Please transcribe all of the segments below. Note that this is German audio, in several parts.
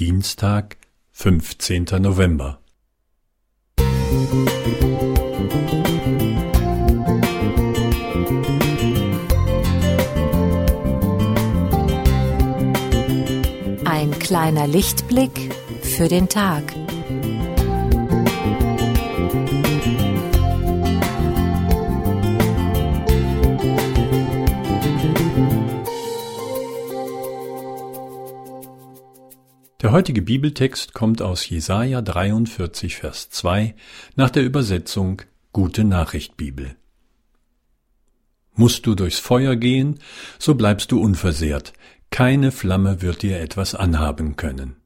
Dienstag, fünfzehnter November. Ein kleiner Lichtblick für den Tag. Der heutige Bibeltext kommt aus Jesaja 43, Vers 2 nach der Übersetzung Gute Nachricht Bibel. Musst du durchs Feuer gehen, so bleibst du unversehrt, keine Flamme wird dir etwas anhaben können.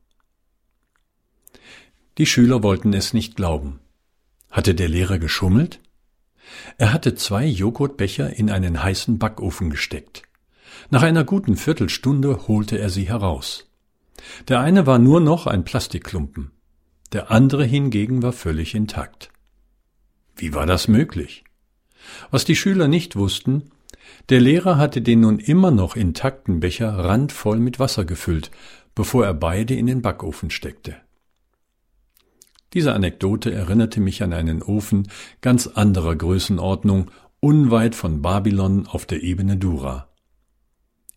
Die Schüler wollten es nicht glauben. Hatte der Lehrer geschummelt? Er hatte zwei Joghurtbecher in einen heißen Backofen gesteckt. Nach einer guten Viertelstunde holte er sie heraus. Der eine war nur noch ein Plastikklumpen, der andere hingegen war völlig intakt. Wie war das möglich? Was die Schüler nicht wussten, der Lehrer hatte den nun immer noch intakten Becher randvoll mit Wasser gefüllt, bevor er beide in den Backofen steckte. Diese Anekdote erinnerte mich an einen Ofen ganz anderer Größenordnung, unweit von Babylon auf der Ebene Dura.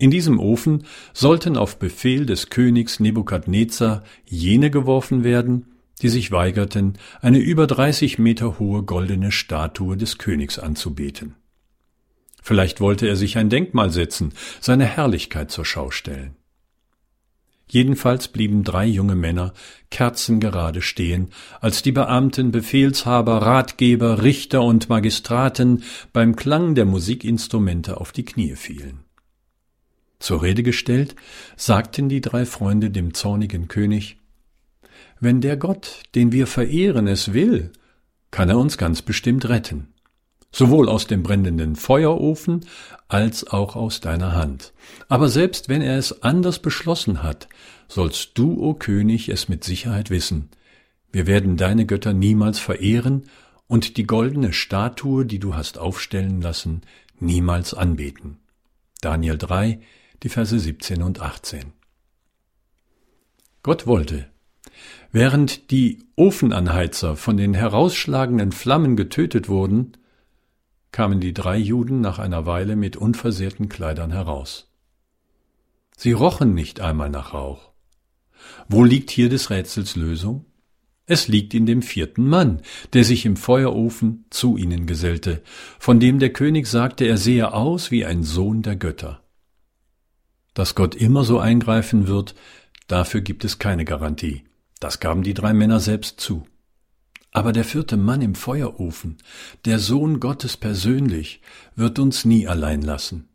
In diesem Ofen sollten auf Befehl des Königs Nebukadnezar jene geworfen werden, die sich weigerten, eine über 30 Meter hohe goldene Statue des Königs anzubeten. Vielleicht wollte er sich ein Denkmal setzen, seine Herrlichkeit zur Schau stellen. Jedenfalls blieben drei junge Männer kerzengerade stehen, als die Beamten, Befehlshaber, Ratgeber, Richter und Magistraten beim Klang der Musikinstrumente auf die Knie fielen. Zur Rede gestellt, sagten die drei Freunde dem zornigen König Wenn der Gott, den wir verehren, es will, kann er uns ganz bestimmt retten, sowohl aus dem brennenden Feuerofen als auch aus deiner Hand. Aber selbst wenn er es anders beschlossen hat, sollst du, o König, es mit Sicherheit wissen. Wir werden deine Götter niemals verehren und die goldene Statue, die du hast aufstellen lassen, niemals anbeten. Daniel 3, die Verse 17 und 18. Gott wollte, während die Ofenanheizer von den herausschlagenden Flammen getötet wurden, kamen die drei Juden nach einer Weile mit unversehrten Kleidern heraus. Sie rochen nicht einmal nach Rauch. Wo liegt hier des Rätsels Lösung? Es liegt in dem vierten Mann, der sich im Feuerofen zu ihnen gesellte, von dem der König sagte, er sehe aus wie ein Sohn der Götter. Dass Gott immer so eingreifen wird, dafür gibt es keine Garantie. Das gaben die drei Männer selbst zu. Aber der vierte Mann im Feuerofen, der Sohn Gottes persönlich, wird uns nie allein lassen.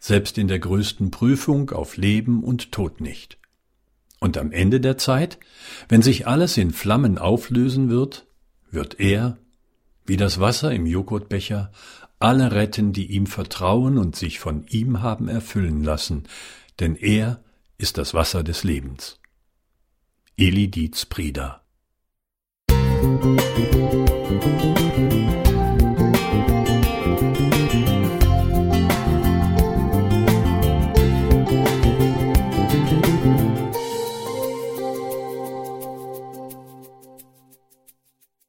Selbst in der größten Prüfung auf Leben und Tod nicht. Und am Ende der Zeit, wenn sich alles in Flammen auflösen wird, wird er, wie das Wasser im Joghurtbecher, alle retten, die ihm vertrauen und sich von ihm haben erfüllen lassen, denn er ist das Wasser des Lebens. Eli Dietz Prida Musik